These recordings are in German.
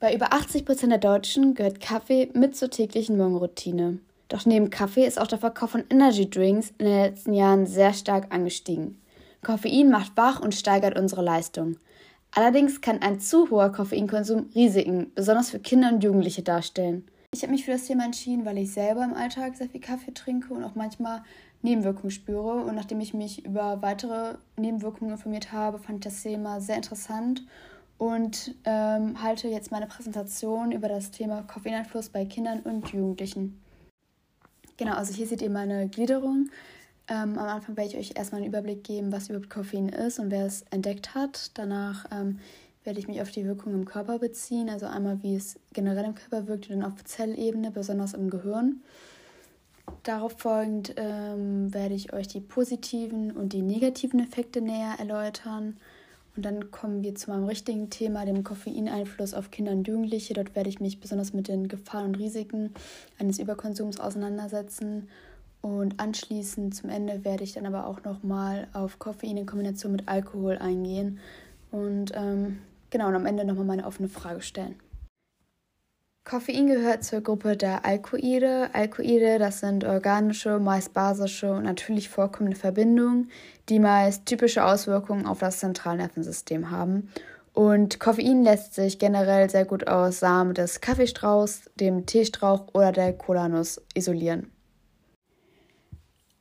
Bei über 80 Prozent der Deutschen gehört Kaffee mit zur täglichen Morgenroutine. Doch neben Kaffee ist auch der Verkauf von Energy Drinks in den letzten Jahren sehr stark angestiegen. Koffein macht wach und steigert unsere Leistung. Allerdings kann ein zu hoher Koffeinkonsum Risiken, besonders für Kinder und Jugendliche, darstellen. Ich habe mich für das Thema entschieden, weil ich selber im Alltag sehr viel Kaffee trinke und auch manchmal Nebenwirkungen spüre. Und nachdem ich mich über weitere Nebenwirkungen informiert habe, fand ich das Thema sehr interessant und ähm, halte jetzt meine Präsentation über das Thema Koffeineinfluss bei Kindern und Jugendlichen. Genau, also hier seht ihr meine Gliederung. Ähm, am Anfang werde ich euch erstmal einen Überblick geben, was überhaupt Koffein ist und wer es entdeckt hat. Danach ähm, werde ich mich auf die Wirkung im Körper beziehen, also einmal wie es generell im Körper wirkt und dann auf Zellebene, besonders im Gehirn. Darauf folgend ähm, werde ich euch die positiven und die negativen Effekte näher erläutern. Und dann kommen wir zu meinem richtigen Thema, dem Koffeineinfluss auf Kinder und Jugendliche. Dort werde ich mich besonders mit den Gefahren und Risiken eines Überkonsums auseinandersetzen. Und anschließend zum Ende werde ich dann aber auch nochmal auf Koffein in Kombination mit Alkohol eingehen. Und ähm, genau, und am Ende nochmal meine offene Frage stellen. Koffein gehört zur Gruppe der Alkoide. Alkoide, das sind organische, meist basische und natürlich vorkommende Verbindungen, die meist typische Auswirkungen auf das Zentralnervensystem haben. Und Koffein lässt sich generell sehr gut aus Samen des Kaffeestrauchs, dem Teestrauch oder der Kolanuss isolieren.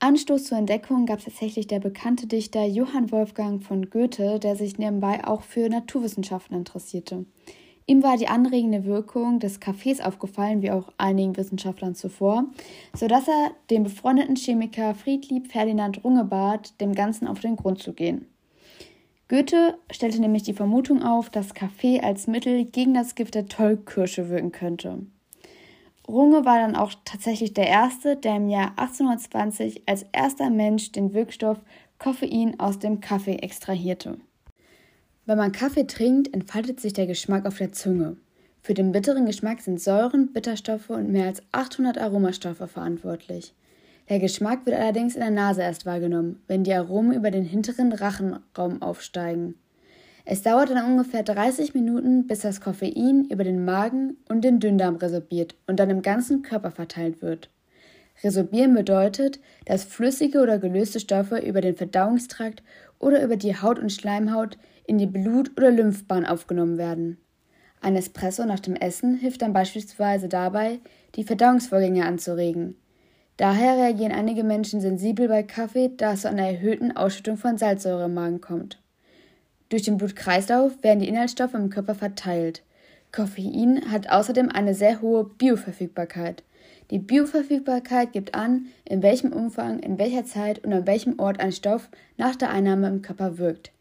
Anstoß zur Entdeckung gab tatsächlich der bekannte Dichter Johann Wolfgang von Goethe, der sich nebenbei auch für Naturwissenschaften interessierte. Ihm war die anregende Wirkung des Kaffees aufgefallen, wie auch einigen Wissenschaftlern zuvor, sodass er den befreundeten Chemiker Friedlieb Ferdinand Runge bat, dem Ganzen auf den Grund zu gehen. Goethe stellte nämlich die Vermutung auf, dass Kaffee als Mittel gegen das Gift der Tollkirsche wirken könnte. Runge war dann auch tatsächlich der Erste, der im Jahr 1820 als erster Mensch den Wirkstoff Koffein aus dem Kaffee extrahierte. Wenn man Kaffee trinkt, entfaltet sich der Geschmack auf der Zunge. Für den bitteren Geschmack sind Säuren, Bitterstoffe und mehr als 800 Aromastoffe verantwortlich. Der Geschmack wird allerdings in der Nase erst wahrgenommen, wenn die Aromen über den hinteren Rachenraum aufsteigen. Es dauert dann ungefähr 30 Minuten, bis das Koffein über den Magen und den Dünndarm resorbiert und dann im ganzen Körper verteilt wird. Resorbieren bedeutet, dass flüssige oder gelöste Stoffe über den Verdauungstrakt oder über die Haut und Schleimhaut in die Blut- oder Lymphbahn aufgenommen werden. Ein Espresso nach dem Essen hilft dann beispielsweise dabei, die Verdauungsvorgänge anzuregen. Daher reagieren einige Menschen sensibel bei Kaffee, da es zu einer erhöhten Ausschüttung von Salzsäure im Magen kommt. Durch den Blutkreislauf werden die Inhaltsstoffe im Körper verteilt. Koffein hat außerdem eine sehr hohe Bioverfügbarkeit. Die Bioverfügbarkeit gibt an, in welchem Umfang, in welcher Zeit und an welchem Ort ein Stoff nach der Einnahme im Körper wirkt.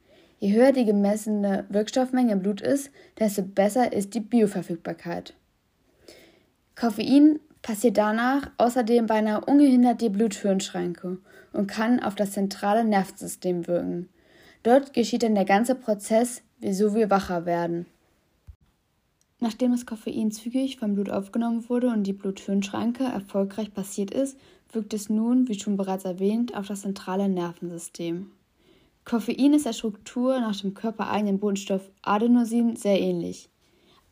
Je höher die gemessene Wirkstoffmenge im Blut ist, desto besser ist die Bioverfügbarkeit. Koffein passiert danach außerdem beinahe ungehindert die Blut-Hirn-Schranke und kann auf das zentrale Nervensystem wirken. Dort geschieht dann der ganze Prozess, wieso wir wacher werden. Nachdem das Koffein zügig vom Blut aufgenommen wurde und die Blut-Hirn-Schranke erfolgreich passiert ist, wirkt es nun, wie schon bereits erwähnt, auf das zentrale Nervensystem. Koffein ist der Struktur nach dem körpereigenen Botenstoff Adenosin sehr ähnlich.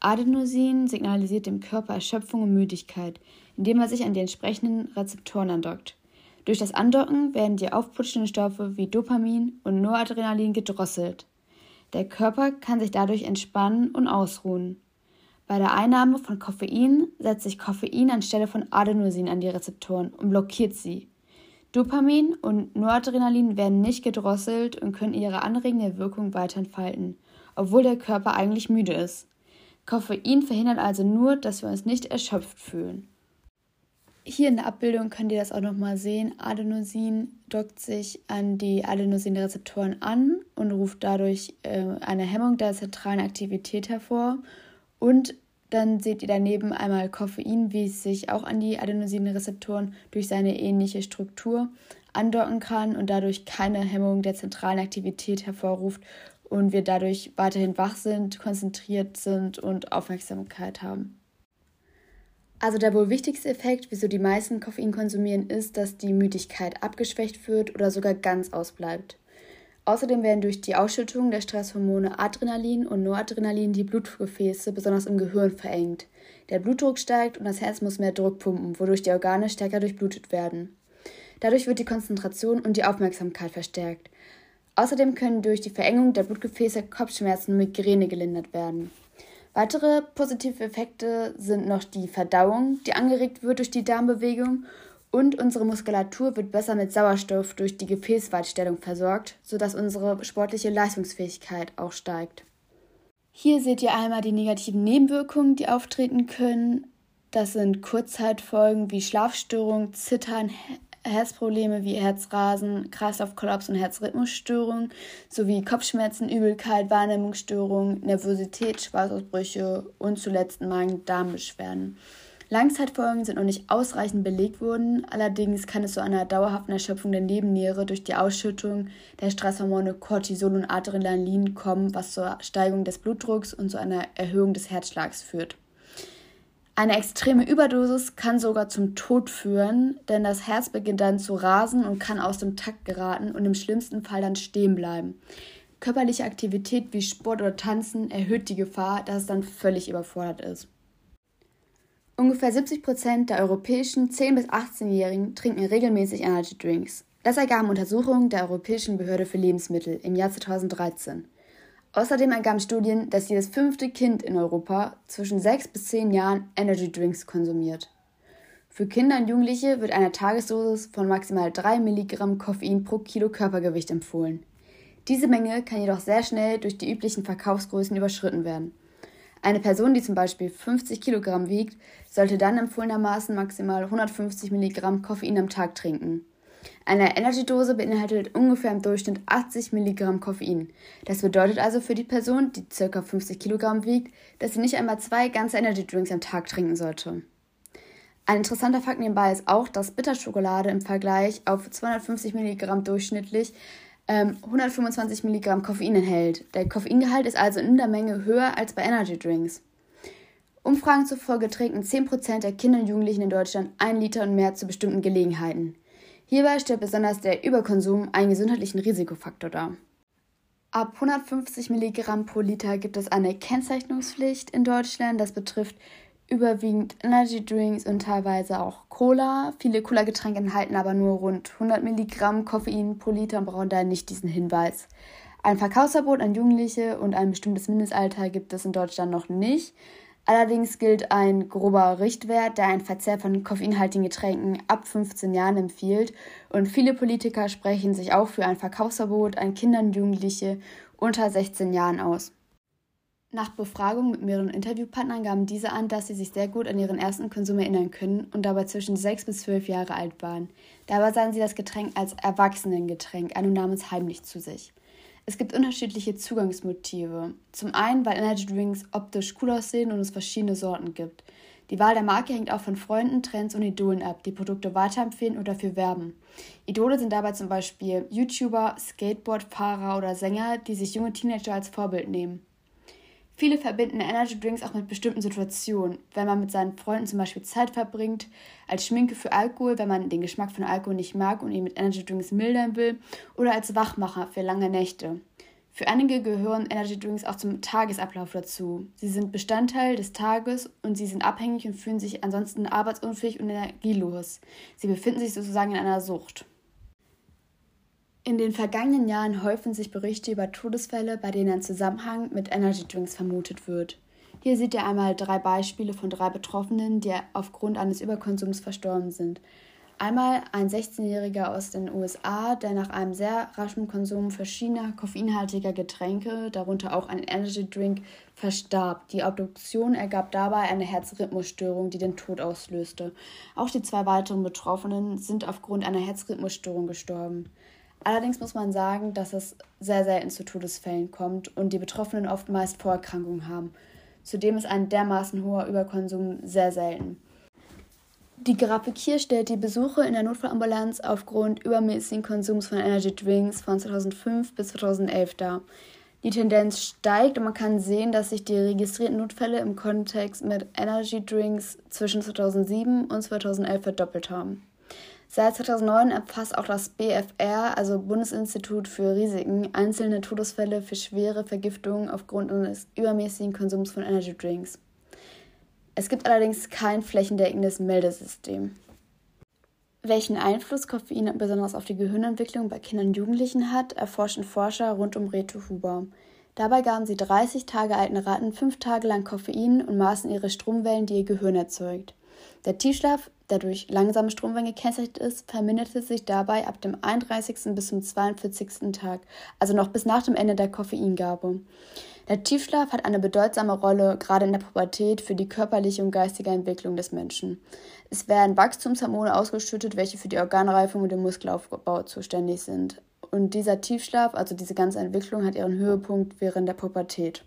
Adenosin signalisiert dem Körper Erschöpfung und Müdigkeit, indem er sich an die entsprechenden Rezeptoren andockt. Durch das Andocken werden die aufputschenden Stoffe wie Dopamin und Noradrenalin gedrosselt. Der Körper kann sich dadurch entspannen und ausruhen. Bei der Einnahme von Koffein setzt sich Koffein anstelle von Adenosin an die Rezeptoren und blockiert sie. Dopamin und Noradrenalin werden nicht gedrosselt und können ihre anregende Wirkung weiter entfalten, obwohl der Körper eigentlich müde ist. Koffein verhindert also nur, dass wir uns nicht erschöpft fühlen. Hier in der Abbildung könnt ihr das auch nochmal sehen. Adenosin dockt sich an die Adenosinrezeptoren an und ruft dadurch äh, eine Hemmung der zentralen Aktivität hervor. Und dann seht ihr daneben einmal Koffein, wie es sich auch an die Adenosinrezeptoren durch seine ähnliche Struktur andocken kann und dadurch keine Hemmung der zentralen Aktivität hervorruft und wir dadurch weiterhin wach sind, konzentriert sind und Aufmerksamkeit haben. Also der wohl wichtigste Effekt, wieso die meisten Koffein konsumieren, ist, dass die Müdigkeit abgeschwächt wird oder sogar ganz ausbleibt. Außerdem werden durch die Ausschüttung der Stresshormone Adrenalin und Noradrenalin die Blutgefäße besonders im Gehirn verengt. Der Blutdruck steigt und das Herz muss mehr Druck pumpen, wodurch die Organe stärker durchblutet werden. Dadurch wird die Konzentration und die Aufmerksamkeit verstärkt. Außerdem können durch die Verengung der Blutgefäße Kopfschmerzen und Migräne gelindert werden. Weitere positive Effekte sind noch die Verdauung, die angeregt wird durch die Darmbewegung und unsere Muskulatur wird besser mit Sauerstoff durch die Gefäßweitstellung versorgt, sodass unsere sportliche Leistungsfähigkeit auch steigt. Hier seht ihr einmal die negativen Nebenwirkungen, die auftreten können. Das sind Kurzzeitfolgen wie Schlafstörungen, Zittern, Herzprobleme wie Herzrasen, Kreislaufkollaps und Herzrhythmusstörungen sowie Kopfschmerzen, Übelkeit, Wahrnehmungsstörungen, Nervosität, Schweißausbrüche und zuletzt Magen-Darm-Beschwerden. Langzeitfolgen sind noch nicht ausreichend belegt worden, allerdings kann es zu einer dauerhaften Erschöpfung der Nebenniere durch die Ausschüttung der Stresshormone Cortisol und Adrenalin kommen, was zur Steigerung des Blutdrucks und zu einer Erhöhung des Herzschlags führt. Eine extreme Überdosis kann sogar zum Tod führen, denn das Herz beginnt dann zu rasen und kann aus dem Takt geraten und im schlimmsten Fall dann stehen bleiben. Körperliche Aktivität wie Sport oder Tanzen erhöht die Gefahr, dass es dann völlig überfordert ist. Ungefähr 70 Prozent der europäischen 10- bis 18-Jährigen trinken regelmäßig Energy Drinks. Das ergaben Untersuchungen der Europäischen Behörde für Lebensmittel im Jahr 2013. Außerdem ergaben Studien, dass jedes fünfte Kind in Europa zwischen sechs bis zehn Jahren Energy Drinks konsumiert. Für Kinder und Jugendliche wird eine Tagesdosis von maximal 3 Milligramm Koffein pro Kilo Körpergewicht empfohlen. Diese Menge kann jedoch sehr schnell durch die üblichen Verkaufsgrößen überschritten werden. Eine Person, die zum Beispiel 50 Kilogramm wiegt, sollte dann empfohlenermaßen maximal 150 Milligramm Koffein am Tag trinken. Eine Energy-Dose beinhaltet ungefähr im Durchschnitt 80 Milligramm Koffein. Das bedeutet also für die Person, die ca. 50 Kilogramm wiegt, dass sie nicht einmal zwei ganze Energy-Drinks am Tag trinken sollte. Ein interessanter Fakt nebenbei ist auch, dass Bitterschokolade im Vergleich auf 250 Milligramm durchschnittlich ähm, 125 Milligramm Koffein enthält. Der Koffeingehalt ist also in der Menge höher als bei Energy Drinks. Umfragen zufolge trinken 10% der Kinder und Jugendlichen in Deutschland ein Liter und mehr zu bestimmten Gelegenheiten. Hierbei stellt besonders der Überkonsum einen gesundheitlichen Risikofaktor dar. Ab 150 Milligramm pro Liter gibt es eine Kennzeichnungspflicht in Deutschland. Das betrifft überwiegend Energy Drinks und teilweise auch Cola. Viele Cola-Getränke enthalten aber nur rund 100 Milligramm Koffein pro Liter und brauchen daher nicht diesen Hinweis. Ein Verkaufsverbot an Jugendliche und ein bestimmtes Mindestalter gibt es in Deutschland noch nicht. Allerdings gilt ein grober Richtwert, der ein Verzehr von koffeinhaltigen Getränken ab 15 Jahren empfiehlt. Und viele Politiker sprechen sich auch für ein Verkaufsverbot an Kinder und Jugendliche unter 16 Jahren aus. Nach Befragung mit mehreren Interviewpartnern gaben diese an, dass sie sich sehr gut an ihren ersten Konsum erinnern können und dabei zwischen 6 bis 12 Jahre alt waren. Dabei sahen sie das Getränk als Erwachsenengetränk an und nahmen heimlich zu sich. Es gibt unterschiedliche Zugangsmotive. Zum einen, weil Energy Drinks optisch cool aussehen und es verschiedene Sorten gibt. Die Wahl der Marke hängt auch von Freunden, Trends und Idolen ab, die Produkte weiterempfehlen oder dafür werben. Idole sind dabei zum Beispiel YouTuber, Skateboardfahrer oder Sänger, die sich junge Teenager als Vorbild nehmen. Viele verbinden Energy Drinks auch mit bestimmten Situationen. Wenn man mit seinen Freunden zum Beispiel Zeit verbringt, als Schminke für Alkohol, wenn man den Geschmack von Alkohol nicht mag und ihn mit Energy Drinks mildern will, oder als Wachmacher für lange Nächte. Für einige gehören Energy Drinks auch zum Tagesablauf dazu. Sie sind Bestandteil des Tages und sie sind abhängig und fühlen sich ansonsten arbeitsunfähig und energielos. Sie befinden sich sozusagen in einer Sucht. In den vergangenen Jahren häufen sich Berichte über Todesfälle, bei denen ein Zusammenhang mit Energy Drinks vermutet wird. Hier seht ihr einmal drei Beispiele von drei Betroffenen, die aufgrund eines Überkonsums verstorben sind. Einmal ein 16-Jähriger aus den USA, der nach einem sehr raschen Konsum verschiedener koffeinhaltiger Getränke, darunter auch ein Energy Drink, verstarb. Die Obduktion ergab dabei eine Herzrhythmusstörung, die den Tod auslöste. Auch die zwei weiteren Betroffenen sind aufgrund einer Herzrhythmusstörung gestorben. Allerdings muss man sagen, dass es sehr selten zu Todesfällen kommt und die Betroffenen oft meist Vorerkrankungen haben. Zudem ist ein dermaßen hoher Überkonsum sehr selten. Die Grafik hier stellt die Besuche in der Notfallambulanz aufgrund übermäßigen Konsums von Energy Drinks von 2005 bis 2011 dar. Die Tendenz steigt und man kann sehen, dass sich die registrierten Notfälle im Kontext mit Energy Drinks zwischen 2007 und 2011 verdoppelt haben. Seit 2009 erfasst auch das BFR, also Bundesinstitut für Risiken, einzelne Todesfälle für schwere Vergiftungen aufgrund des übermäßigen Konsums von Energy Drinks. Es gibt allerdings kein flächendeckendes Meldesystem. Welchen Einfluss Koffein besonders auf die Gehirnentwicklung bei Kindern und Jugendlichen hat, erforschen Forscher rund um Reto Huber. Dabei gaben sie 30 Tage alten Ratten fünf Tage lang Koffein und maßen ihre Stromwellen, die ihr Gehirn erzeugt. Der Tiefschlaf, der durch langsame Stromwellen gekennzeichnet ist, verminderte sich dabei ab dem 31. bis zum 42. Tag, also noch bis nach dem Ende der Koffeingabe. Der Tiefschlaf hat eine bedeutsame Rolle, gerade in der Pubertät, für die körperliche und geistige Entwicklung des Menschen. Es werden Wachstumshormone ausgeschüttet, welche für die Organreifung und den Muskelaufbau zuständig sind. Und dieser Tiefschlaf, also diese ganze Entwicklung, hat ihren Höhepunkt während der Pubertät.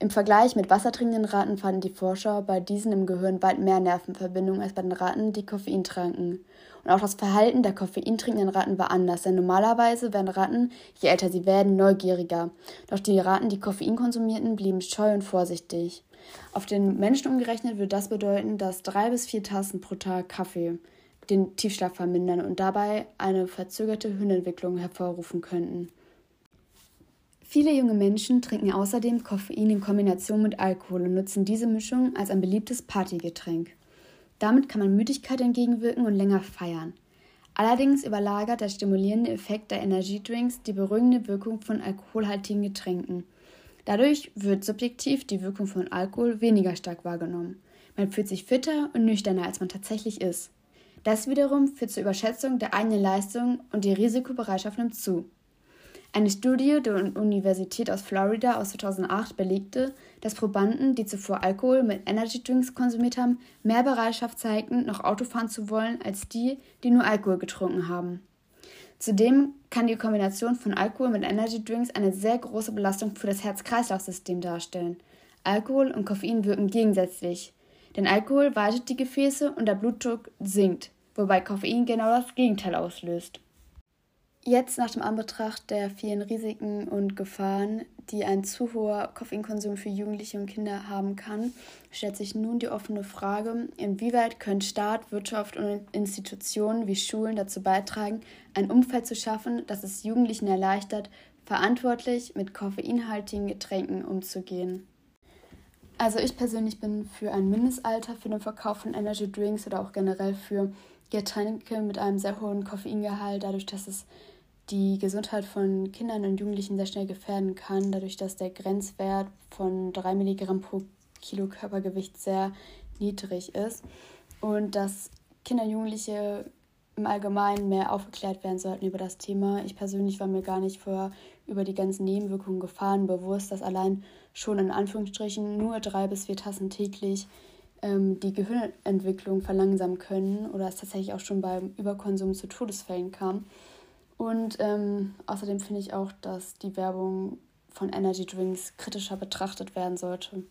Im Vergleich mit wassertrinkenden Ratten fanden die Forscher bei diesen im Gehirn weit mehr Nervenverbindungen als bei den Ratten, die Koffein tranken. Und auch das Verhalten der koffeintrinkenden Ratten war anders, denn normalerweise werden Ratten, je älter sie werden, neugieriger. Doch die Ratten, die Koffein konsumierten, blieben scheu und vorsichtig. Auf den Menschen umgerechnet würde das bedeuten, dass drei bis vier Tassen pro Tag Kaffee den Tiefschlaf vermindern und dabei eine verzögerte Hirnentwicklung hervorrufen könnten. Viele junge Menschen trinken außerdem Koffein in Kombination mit Alkohol und nutzen diese Mischung als ein beliebtes Partygetränk. Damit kann man Müdigkeit entgegenwirken und länger feiern. Allerdings überlagert der stimulierende Effekt der Energiedrinks die beruhigende Wirkung von alkoholhaltigen Getränken. Dadurch wird subjektiv die Wirkung von Alkohol weniger stark wahrgenommen. Man fühlt sich fitter und nüchterner, als man tatsächlich ist. Das wiederum führt zur Überschätzung der eigenen Leistung und die Risikobereitschaft nimmt zu. Eine Studie der Universität aus Florida aus 2008 belegte, dass Probanden, die zuvor Alkohol mit Energy Drinks konsumiert haben, mehr Bereitschaft zeigten, noch Auto fahren zu wollen, als die, die nur Alkohol getrunken haben. Zudem kann die Kombination von Alkohol mit Energy Drinks eine sehr große Belastung für das Herz-Kreislauf-System darstellen. Alkohol und Koffein wirken gegensätzlich, denn Alkohol weitet die Gefäße und der Blutdruck sinkt, wobei Koffein genau das Gegenteil auslöst. Jetzt nach dem Anbetracht der vielen Risiken und Gefahren, die ein zu hoher Koffeinkonsum für Jugendliche und Kinder haben kann, stellt sich nun die offene Frage, inwieweit können Staat, Wirtschaft und Institutionen wie Schulen dazu beitragen, ein Umfeld zu schaffen, das es Jugendlichen erleichtert, verantwortlich mit koffeinhaltigen Getränken umzugehen. Also ich persönlich bin für ein Mindestalter für den Verkauf von Energy Drinks oder auch generell für Getränke mit einem sehr hohen Koffeingehalt, dadurch, dass es die Gesundheit von Kindern und Jugendlichen sehr schnell gefährden kann, dadurch, dass der Grenzwert von 3 Milligramm pro Kilo Körpergewicht sehr niedrig ist und dass Kinder und Jugendliche im Allgemeinen mehr aufgeklärt werden sollten über das Thema. Ich persönlich war mir gar nicht vorher über die ganzen Nebenwirkungen Gefahren bewusst, dass allein schon in Anführungsstrichen nur drei bis vier Tassen täglich ähm, die Gehirnentwicklung verlangsamen können oder es tatsächlich auch schon beim Überkonsum zu Todesfällen kam. Und ähm, außerdem finde ich auch, dass die Werbung von Energy Drinks kritischer betrachtet werden sollte.